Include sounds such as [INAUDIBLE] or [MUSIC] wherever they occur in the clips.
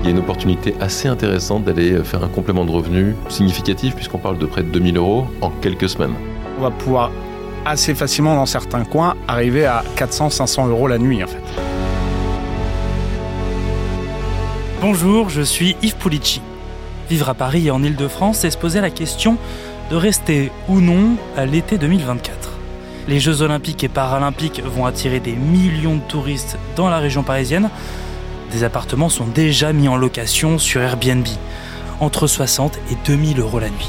il y a une opportunité assez intéressante d'aller faire un complément de revenu significatif, puisqu'on parle de près de 2000 euros en quelques semaines. On va pouvoir assez facilement dans certains coins arriver à 400-500 euros la nuit en fait. Bonjour, je suis Yves Pulici. Vivre à Paris et en Ile-de-France, c'est se poser la question de rester ou non à l'été 2024. Les Jeux olympiques et paralympiques vont attirer des millions de touristes dans la région parisienne. Des appartements sont déjà mis en location sur Airbnb, entre 60 et 2000 euros la nuit.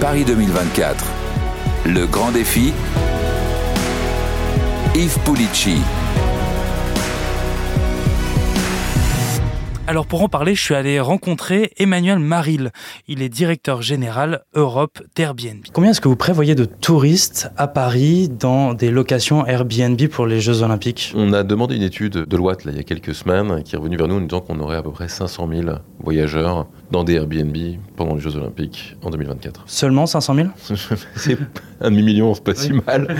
Paris 2024. Le grand défi. Yves Pulici. Alors pour en parler, je suis allé rencontrer Emmanuel Maril. Il est directeur général Europe d'Airbnb. Combien est-ce que vous prévoyez de touristes à Paris dans des locations Airbnb pour les Jeux Olympiques? On a demandé une étude de là, il y a quelques semaines qui est revenue vers nous en disant qu'on aurait à peu près 500 000 voyageurs dans des Airbnb pendant les Jeux Olympiques en 2024. Seulement 500 000 [LAUGHS] C'est un demi-million, c'est pas si mal.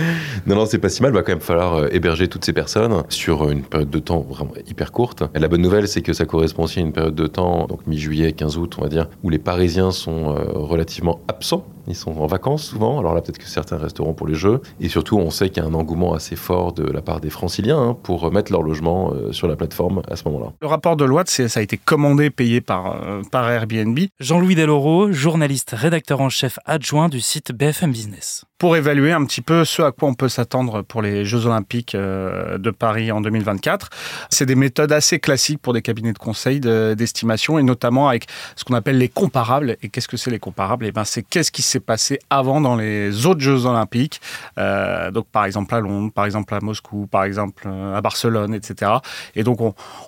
Non, non, c'est pas si mal. Il va quand même falloir euh, héberger toutes ces personnes sur une période de temps vraiment hyper courte. Et la bonne nouvelle, c'est que ça correspond aussi à une période de temps, donc mi-juillet, 15 août, on va dire, où les Parisiens sont euh, relativement absents ils sont en vacances souvent, alors là peut-être que certains resteront pour les Jeux. Et surtout, on sait qu'il y a un engouement assez fort de la part des franciliens hein, pour mettre leur logement euh, sur la plateforme à ce moment-là. Le rapport de loi, ça a été commandé, payé par, euh, par Airbnb. Jean-Louis Deloro, journaliste, rédacteur en chef adjoint du site BFM Business. Pour évaluer un petit peu ce à quoi on peut s'attendre pour les Jeux Olympiques euh, de Paris en 2024, c'est des méthodes assez classiques pour des cabinets de conseil d'estimation et notamment avec ce qu'on appelle les comparables. Et qu'est-ce que c'est les comparables? Et eh ben, c'est qu'est-ce qui s'est passé avant dans les autres Jeux Olympiques. Euh, donc, par exemple à Londres, par exemple à Moscou, par exemple euh, à Barcelone, etc. Et donc,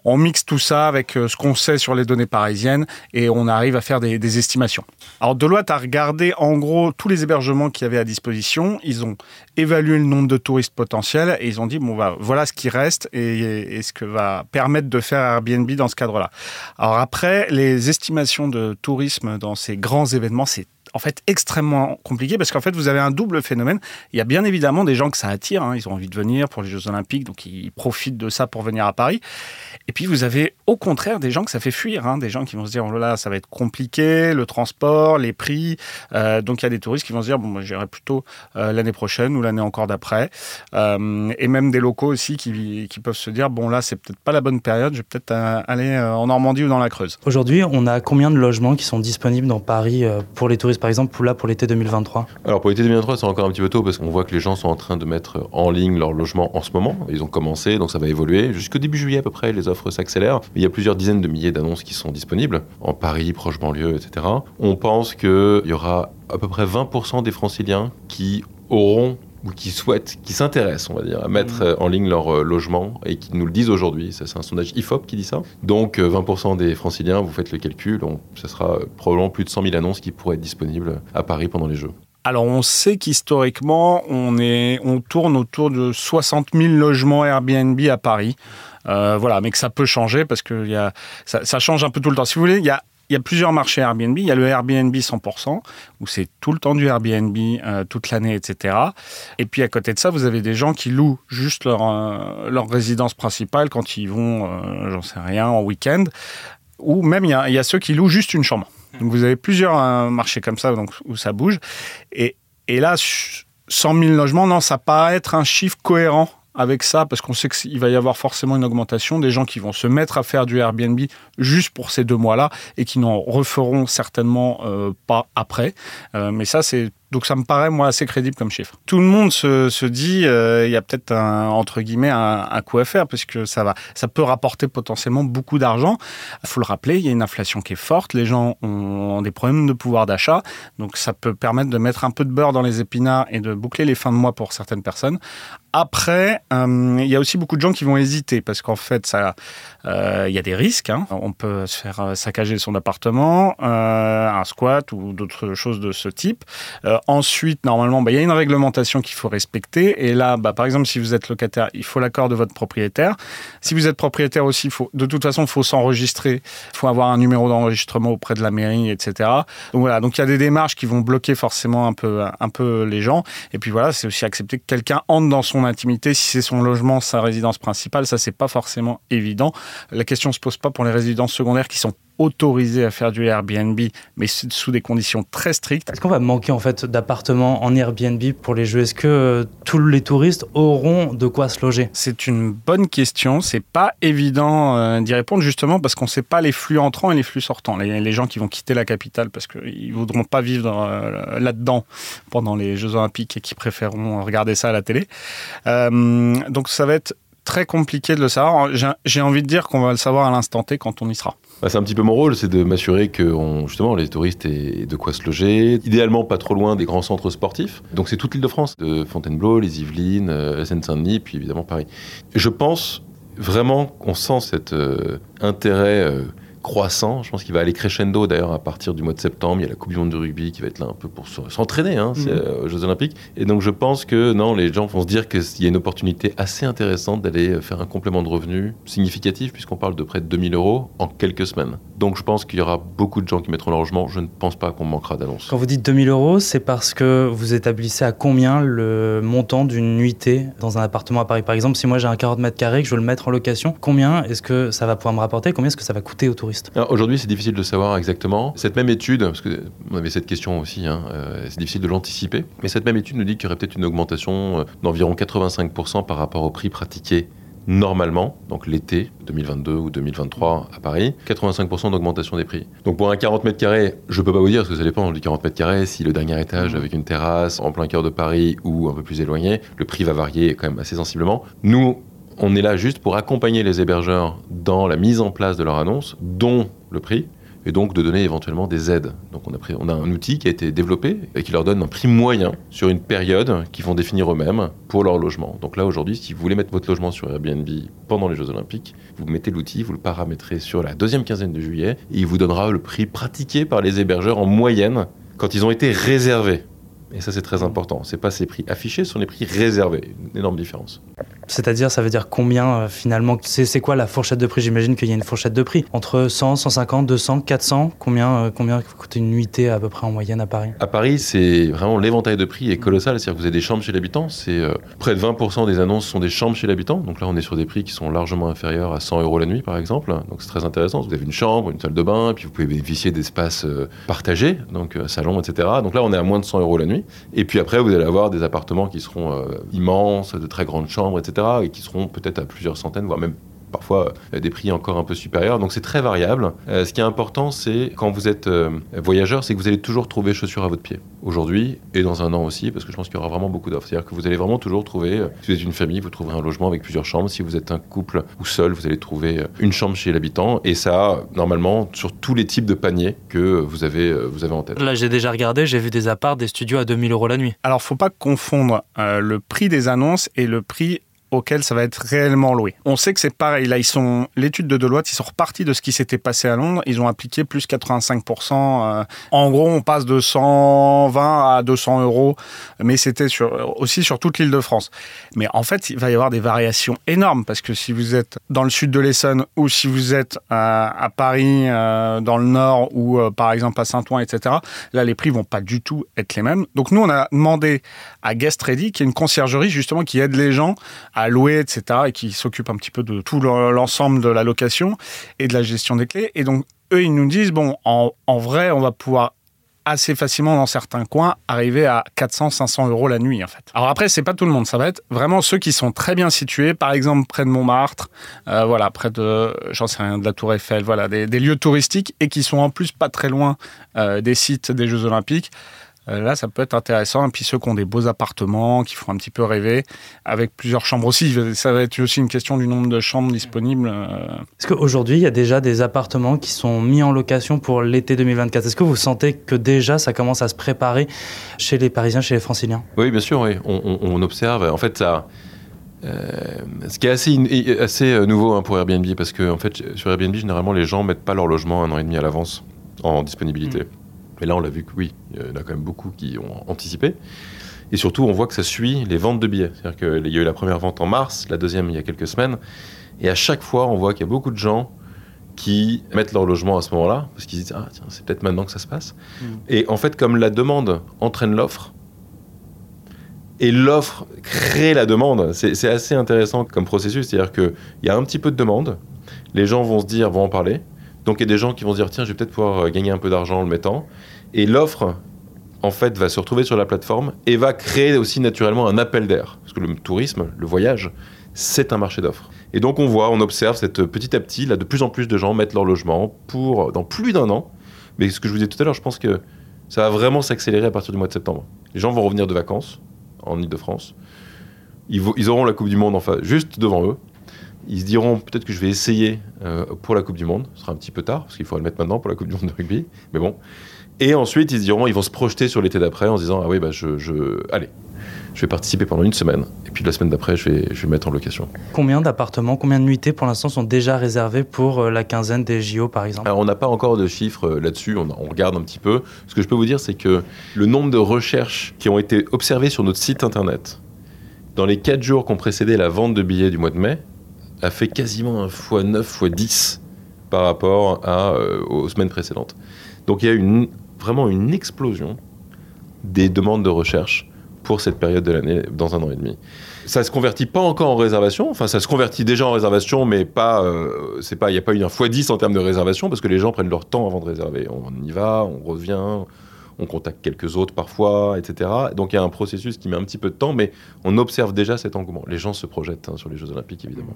on, mixe tout ça avec euh, ce qu'on sait sur les données parisiennes et on arrive à faire des, estimations. Alors, Deloitte a regardé en gros tous les hébergements qu'il y avait à disposition. Ils ont évalué le nombre de touristes potentiels et ils ont dit bon, bah, voilà ce qui reste et, et ce que va permettre de faire Airbnb dans ce cadre-là. Alors, après, les estimations de tourisme dans ces grands événements, c'est en fait extrêmement compliqué parce qu'en fait vous avez un double phénomène. Il y a bien évidemment des gens que ça attire, hein. ils ont envie de venir pour les Jeux Olympiques, donc ils profitent de ça pour venir à Paris. Et puis vous avez au contraire des gens que ça fait fuir, hein. des gens qui vont se dire oh là ça va être compliqué, le transport, les prix. Euh, donc il y a des touristes qui vont se dire bon moi j'irai plutôt euh, l'année prochaine ou l'année encore d'après. Euh, et même des locaux aussi qui, qui peuvent se dire bon là c'est peut-être pas la bonne période, je vais peut-être aller en Normandie ou dans la Creuse. Aujourd'hui on a combien de logements qui sont disponibles dans Paris pour les touristes par exemple, là, pour l'été 2023 Alors, pour l'été 2023, c'est encore un petit peu tôt parce qu'on voit que les gens sont en train de mettre en ligne leur logement en ce moment. Ils ont commencé, donc ça va évoluer. Jusqu'au début juillet, à peu près, les offres s'accélèrent. Il y a plusieurs dizaines de milliers d'annonces qui sont disponibles en Paris, proche banlieue, etc. On pense qu'il y aura à peu près 20% des franciliens qui auront ou qui souhaitent, qui s'intéressent, on va dire, à mettre mm. euh, en ligne leur euh, logement et qui nous le disent aujourd'hui. C'est un sondage IFOP qui dit ça. Donc 20% euh, des franciliens, vous faites le calcul, donc ce sera probablement plus de 100 000 annonces qui pourraient être disponibles à Paris pendant les Jeux. Alors on sait qu'historiquement, on, est, on tourne autour de 60 000 logements Airbnb à Paris. voilà, mais que ça peut changer parce que y a, ça, ça, change un peu tout le temps. Si vous voulez, il y a il y a plusieurs marchés Airbnb. Il y a le Airbnb 100%, où c'est tout le temps du Airbnb, euh, toute l'année, etc. Et puis à côté de ça, vous avez des gens qui louent juste leur, euh, leur résidence principale quand ils vont, euh, j'en sais rien, en week-end. Ou même, il y, a, il y, a, ceux qui louent juste une chambre. Donc vous avez plusieurs marchés comme ça donc, où ça bouge. Et, et là, 100 000 logements, non, ça paraît être un chiffre cohérent avec ça, parce qu'on sait qu'il va y avoir forcément une augmentation des gens qui vont se mettre à faire du Airbnb juste pour ces deux mois-là et qui n'en referont certainement euh, pas après. Euh, mais ça, c'est donc ça me paraît moi assez crédible comme chiffre. Tout le monde se, se dit euh, il y a peut-être entre guillemets un, un, coup à faire parce que ça va ça peut rapporter potentiellement beaucoup d'argent. Il faut le rappeler, il y a une inflation qui est forte, les gens ont des problèmes de pouvoir d'achat, donc ça peut permettre de mettre un peu de beurre dans les épinards et de boucler les fins de mois pour certaines personnes. Après, euh, il y a aussi beaucoup de gens qui vont hésiter parce qu'en fait, euh, il y a des risques. Hein. On peut se faire saccager son appartement, un squat ou d'autres choses de ce type ensuite, normalement, bah, il y a une réglementation qu'il faut respecter. Et là, bah, par exemple, si vous êtes locataire, il faut l'accord de votre propriétaire. Si vous êtes propriétaire aussi, de toute façon, il faut s'enregistrer. Il faut avoir un numéro d'enregistrement auprès de la mairie, etc. Donc voilà, donc il y a des démarches qui vont bloquer forcément un peu, un peu les gens. Et puis voilà, c'est aussi accepter que quelqu'un entre dans son intimité. Si c'est son logement, sa résidence principale, ça, c'est pas forcément évident. La question se pose pas pour les résidences secondaires qui sont autorisés à faire du Airbnb, mais sous des conditions très strictes. Est-ce qu'on va manquer en fait d'appartements en Airbnb pour les jeux? Est-ce que euh, tous les touristes auront de quoi se loger? C'est une bonne question. C'est pas évident euh, d'y répondre justement parce qu'on ne sait pas les flux entrants et les flux sortants. Les, les gens qui vont quitter la capitale parce qu'ils voudront pas vivre euh, là-dedans pendant les Jeux Olympiques et qui préféreront regarder ça à la télé. donc ça va être très compliqué de le savoir. J'ai envie de dire qu'on va le savoir à l'instant T quand on y sera. Bah, c'est un petit peu mon rôle, c'est de m'assurer que justement les touristes aient de quoi se loger, idéalement pas trop loin des grands centres sportifs. Donc c'est toute l'île de France, de Fontainebleau, les Yvelines, euh, Seine-Saint-Denis, puis évidemment Paris. Je pense vraiment qu'on sent cet euh, intérêt euh, croissant. Je pense qu'il va aller crescendo d'ailleurs à partir du mois de septembre. Il y a la Coupe du Monde de rugby qui va être là un peu pour s'entraîner hein, mhm. euh, aux Jeux Olympiques. Et donc je pense que non, les gens vont se dire qu'il y a une opportunité assez intéressante d'aller faire un complément de revenus significatif, puisqu'on parle de près de 2000 euros en quelques semaines. Donc je pense qu'il y aura beaucoup de gens qui mettront leur logement. Je ne pense pas qu'on manquera d'annonces. Quand vous dites 2000 euros, c'est parce que vous établissez à combien le montant d'une nuitée dans un appartement à Paris? Par exemple, si moi j'ai un 40 mètres carrés que je veux le mettre en location, combien est-ce que ça va pouvoir me rapporter? Combien est-ce que ça va coûter aux touristes? Aujourd'hui, c'est difficile de savoir exactement. Cette même étude, parce qu'on avait cette question aussi, hein, euh, c'est difficile de l'anticiper, mais cette même étude nous dit qu'il y aurait peut-être une augmentation euh, d'environ 85% par rapport au prix pratiqué normalement, donc l'été 2022 ou 2023 à Paris, 85% d'augmentation des prix. Donc pour un 40 mètres carrés, je peux pas vous dire, parce que ça dépend du 40 mètres carrés, si le dernier étage mmh. avec une terrasse en plein cœur de Paris ou un peu plus éloigné, le prix va varier quand même assez sensiblement. Nous, on est là juste pour accompagner les hébergeurs dans la mise en place de leur annonce, dont le prix, et donc de donner éventuellement des aides. Donc on a, on a un outil qui a été développé et qui leur donne un prix moyen sur une période qu'ils vont définir eux-mêmes pour leur logement. Donc là aujourd'hui, si vous voulez mettre votre logement sur Airbnb pendant les Jeux Olympiques, vous mettez l'outil, vous le paramétrez sur la deuxième quinzaine de juillet et il vous donnera le prix pratiqué par les hébergeurs en moyenne quand ils ont été réservés. Et ça, c'est très important. C'est pas ces prix affichés, ce sont les prix réservés. Une énorme différence. C'est-à-dire, ça veut dire combien euh, finalement C'est quoi la fourchette de prix? J'imagine qu'il y a une fourchette de prix. Entre 100, 150, 200, 400 Combien, euh, combien coûte une nuitée à peu près en moyenne à Paris? À Paris, c'est vraiment l'éventail de prix est colossal. C'est-à-dire que vous avez des chambres chez l'habitant. C'est euh, près de 20% des annonces sont des chambres chez l'habitant. Donc là, on est sur des prix qui sont largement inférieurs à 100 euros la nuit, par exemple. Donc c'est très intéressant. Vous avez une chambre, une salle de bain, puis vous pouvez bénéficier d'espaces partagés, donc salon, etc. Donc là, on est à moins de 100 euros la nuit. Et puis après, vous allez avoir des appartements qui seront immenses, de très grandes chambres, etc. et qui seront peut-être à plusieurs centaines, voire même parfois euh, des prix encore un peu supérieurs. Donc c'est très variable. Euh, ce qui est important, c'est quand vous êtes euh, voyageur, c'est que vous allez toujours trouver chaussures à votre pied. Aujourd'hui et dans un an aussi, parce que je pense qu'il y aura vraiment beaucoup d'offres. C'est-à-dire que vous allez vraiment toujours trouver, si vous êtes une famille, vous trouverez un logement avec plusieurs chambres. Si vous êtes un couple ou seul, vous allez trouver une chambre chez l'habitant. Et ça, normalement, sur tous les types de paniers que vous avez, vous avez en tête. Là, j'ai déjà regardé, j'ai vu des apparts, des studios à 2000 euros la nuit. Alors, faut pas confondre le prix des annonces et le prix auquel ça va être réellement loué. On sait que c'est pareil. Là, ils sont l'étude de Deloitte, ils sont repartis de ce qui s'était passé à Londres. Ils ont appliqué plus 85%. Euh, en gros, on passe de 120 à 200 euros, mais c'était sur, aussi sur toute l'île de France. Mais en fait, il va y avoir des variations énormes parce que si vous êtes dans le sud de l'Essonne ou si vous êtes à, Paris, euh, dans le nord ou euh, par exemple à Saint-Ouen, etc., là, les prix vont pas du tout être les mêmes. Donc nous, on a demandé à Guest Ready, qui est une conciergerie justement qui aide les gens à à louer, etc., et qui s'occupent un petit peu de tout l'ensemble de la location et de la gestion des clés. Et donc, eux, ils nous disent, bon, en, vrai, on va pouvoir assez facilement dans certains coins arriver à 400 500 euros la nuit en fait. Alors après c'est pas tout le monde, ça va être vraiment ceux qui sont très bien situés, par exemple près de Montmartre, euh, voilà près de j'en sais rien de la Tour Eiffel, voilà des, lieux touristiques et qui sont en plus pas très loin euh, des sites des Jeux Olympiques. Euh, là, ça peut être intéressant. Et puis ceux qui ont des beaux appartements, qui font un petit peu rêver, avec plusieurs chambres aussi. Ça va être aussi une question du nombre de chambres disponibles. Euh. Est-ce qu'aujourd'hui, il y a déjà des appartements qui sont mis en location pour l'été 2024 Est-ce que vous sentez que déjà, ça commence à se préparer chez les Parisiens, chez les Franciliens? Oui, bien sûr. Oui. On, observe. En fait, ça... Euh, ce qui est assez, assez nouveau hein, pour Airbnb, parce que en fait, sur Airbnb, généralement, les gens mettent pas leur logement un an et demi à l'avance en disponibilité. Mmh Mais là, on l'a vu que oui, il y en a quand même beaucoup qui ont anticipé. Et surtout, on voit que ça suit les ventes de billets. C'est-à-dire qu'il y a eu la première vente en mars, la deuxième il y a quelques semaines. Et à chaque fois, on voit qu'il y a beaucoup de gens qui mettent leur logement à ce moment-là, parce qu'ils disent Ah, tiens, c'est peut-être maintenant que ça se passe. Mm. Et en fait, comme la demande entraîne l'offre, et l'offre crée la demande, c'est c'est assez intéressant comme processus. C'est-à-dire qu'il y a un petit peu de demande, les gens vont se dire, vont en parler. Donc il y a des gens qui vont se dire Tiens, je vais peut-être pouvoir euh, gagner un peu d'argent en le mettant. Et l'offre, en fait, va se retrouver sur la plateforme et va créer aussi naturellement un appel d'air. Parce que le tourisme, le voyage, c'est un marché d'offres. Et donc on voit, on observe cette petit à petit, là, de plus en plus de gens mettent leur logement pour dans plus d'un an. Mais ce que je vous disais tout à l'heure, je pense que ça va vraiment s'accélérer à partir du mois de septembre. Les gens vont revenir de vacances en Ile-de-France. Ils, auront la Coupe du Monde enfin, juste devant eux. Ils se diront peut-être que je vais essayer euh, pour la Coupe du Monde. Ce sera un petit peu tard parce qu'il faudra le mettre maintenant pour la Coupe du Monde de rugby. Mais bon. Et ensuite, ils se diront, ils vont se projeter sur l'été d'après en se disant ah oui bah je, je allez, je vais participer pendant une semaine et puis la semaine d'après je vais je vais mettre en location. Combien d'appartements, combien de nuitées pour l'instant sont déjà réservés pour euh, la quinzaine des JO par exemple? Alors, on n'a pas encore de chiffres euh, là-dessus, on, on regarde un petit peu. Ce que je peux vous dire, c'est que le nombre de recherches qui ont été observées sur notre site internet dans les 4 jours qui ont précédé la vente de billets du mois de mai a fait quasiment un fois 9, fois 10 par rapport à, euh, aux semaines précédentes. Donc il y a une, vraiment une explosion des demandes de recherche pour cette période de l'année dans un an et demi. Ça se convertit pas encore en réservation, enfin ça se convertit déjà en réservation, mais pas, euh, il n'y a pas eu un fois 10 en termes de réservation parce que les gens prennent leur temps avant de réserver. On y va, on revient, on contacte quelques autres parfois, etc. Donc il y a un processus qui met un petit peu de temps, mais on observe déjà cet engouement. Les gens se projettent hein, sur les Jeux Olympiques évidemment.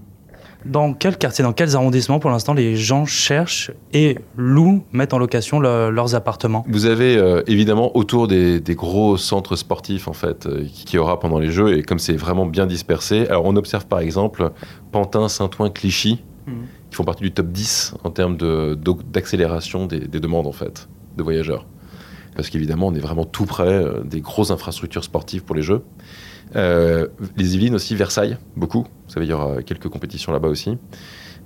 Dans quel quartier, dans quels arrondissements pour l'instant les gens cherchent et louent, mettent en location le- leurs appartements Vous avez euh, évidemment autour des, des gros centres sportifs en fait euh, qui y aura pendant les Jeux et comme c'est vraiment bien dispersé. Alors on observe par exemple Pantin, Saint-Ouen, Clichy Mhm. qui font partie du top 10 en termes de- d'accélération des, des demandes en fait de voyageurs. Parce qu'évidemment on est vraiment tout près euh, des grosses infrastructures sportives pour les Jeux. Euh, les Yvelines aussi, Versailles, beaucoup. Vous savez, il y aura quelques compétitions là-bas aussi.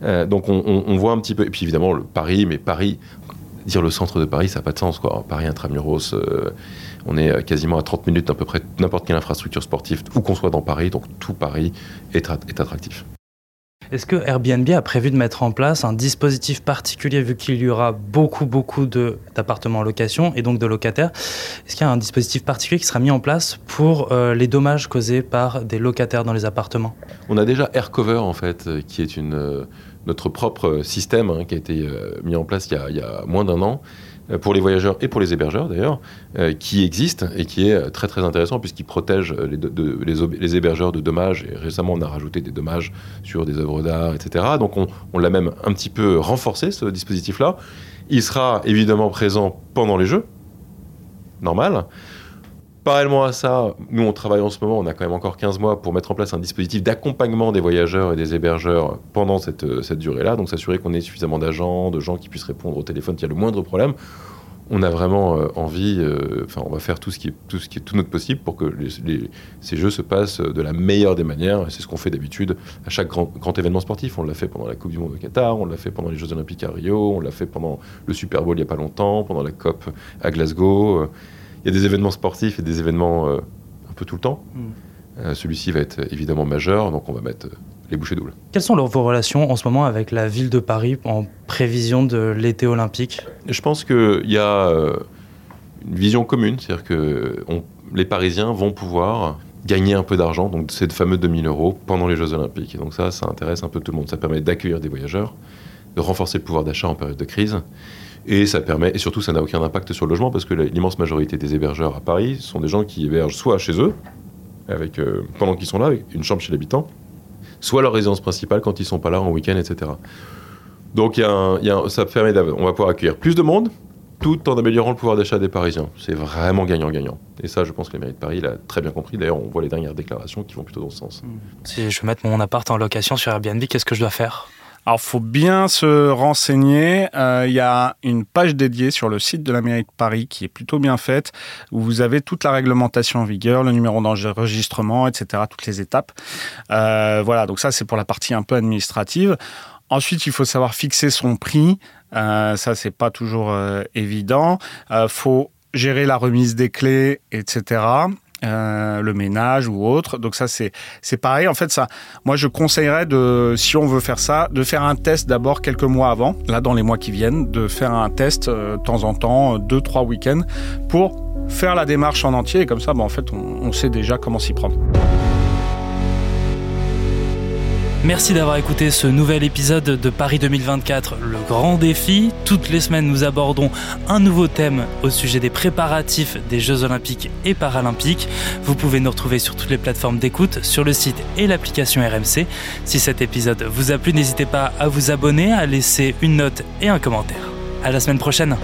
Euh, donc on, voit un petit peu. Et puis évidemment, Paris, mais Paris, dire le centre de Paris, ça n'a pas de sens. Quoi. Paris intramuros, euh, on est quasiment à 30 minutes d'à peu près n'importe quelle infrastructure sportive, où qu'on soit dans Paris. Donc tout Paris est attractif. Est-ce que Airbnb a prévu de mettre en place un dispositif particulier vu qu'il y aura beaucoup, beaucoup d'appartements en location et donc de locataires? Est-ce qu'il y a un dispositif particulier qui sera mis en place pour euh, les dommages causés par des locataires dans les appartements? On a déjà Aircover, en fait, euh, qui est une, euh, notre propre système hein, qui a été mis en place il y a, moins d'un an pour les voyageurs et pour les hébergeurs d'ailleurs, euh, qui existe et qui est euh, très très intéressant puisqu'il protège euh, les, hébergeurs de dommages. Et récemment, on a rajouté des dommages sur des œuvres d'art, etc. Donc on, on l'a même un petit peu renforcé, ce dispositif-là. Il sera évidemment présent pendant les Jeux, normal. Parallèlement à ça, nous on travaille en ce moment, on a quand même encore 15 mois pour mettre en place un dispositif d'accompagnement des voyageurs et des hébergeurs pendant cette, euh, cette durée-là, donc s'assurer qu'on ait suffisamment d'agents, de gens qui puissent répondre au téléphone s'il y a le moindre problème. On a vraiment euh, envie, euh, enfin on va faire tout ce qui est tout, ce qui est tout notre possible pour que ces jeux se passent de la meilleure des manières, c'est ce qu'on fait d'habitude à chaque grand, grand événement sportif. On l'a fait pendant la Coupe du Monde au Qatar, on l'a fait pendant les Jeux Olympiques à Rio, on l'a fait pendant le Super Bowl il n'y a pas longtemps, pendant la COP à Glasgow. Il y a des événements sportifs et des événements euh, un peu tout le temps. Mm. Euh, Celui-ci va être évidemment majeur, donc on va mettre euh, les bouchées doubles. Quelles sont leurs- vos relations en ce moment avec la ville de Paris en prévision de l'été olympique? Je pense qu'il y a euh, une vision commune, c'est-à-dire que on- les Parisiens vont pouvoir gagner un peu d'argent, donc ces fameux 2000 euros pendant les Jeux Olympiques. Et donc ça, ça intéresse un peu tout le monde. Ça permet d'accueillir des voyageurs, de renforcer le pouvoir d'achat en période de crise. Et ça permet, et surtout, ça n'a aucun impact sur le logement parce que l'immense majorité des hébergeurs à Paris sont des gens qui hébergent soit chez eux, avec, euh, pendant qu'ils sont là, avec une chambre chez l'habitant, soit leur résidence principale quand ils sont pas là en week-end, etc. Donc ça permet on va pouvoir accueillir plus de monde tout en améliorant le pouvoir d'achat des Parisiens. C'est vraiment gagnant-gagnant. Et ça, je pense que la mairie de Paris l'a très bien compris. D'ailleurs, on voit les dernières déclarations qui vont plutôt dans ce sens. Si je veux mettre mon appart en location sur Airbnb, qu'est-ce que je dois faire? Alors, faut bien se renseigner. Euh, Il y a une page dédiée sur le site de la mairie de Paris qui est plutôt bien faite, où vous avez toute la réglementation en vigueur, le numéro d'enregistrement, etc., toutes les étapes. Euh, voilà, donc ça, c'est pour la partie un peu administrative. Ensuite, il faut savoir fixer son prix. Euh, ça, c'est pas toujours évident. Faut gérer la remise des clés, etc. Euh, le ménage ou autre. Donc ça c'est c'est pareil. En fait ça, moi je conseillerais de si on veut faire ça, de faire un test d'abord quelques mois avant. Là dans les mois qui viennent, de faire un test euh, de temps en temps, deux trois week-ends pour faire la démarche en entier. Et comme ça, bah, en fait on, on sait déjà comment s'y prendre. Merci d'avoir écouté ce nouvel épisode de Paris 2024, le grand défi. Toutes les semaines, nous abordons un nouveau thème au sujet des préparatifs des Jeux olympiques et paralympiques. Vous pouvez nous retrouver sur toutes les plateformes d'écoute, sur le site et l'application RMC. Si cet épisode vous a plu, n'hésitez pas à vous abonner, à laisser une note et un commentaire. À la semaine prochaine.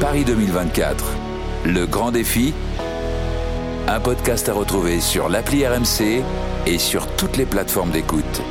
Paris 2024, le grand défi. Un podcast à retrouver sur l'appli RMC et sur toutes les plateformes d'écoute.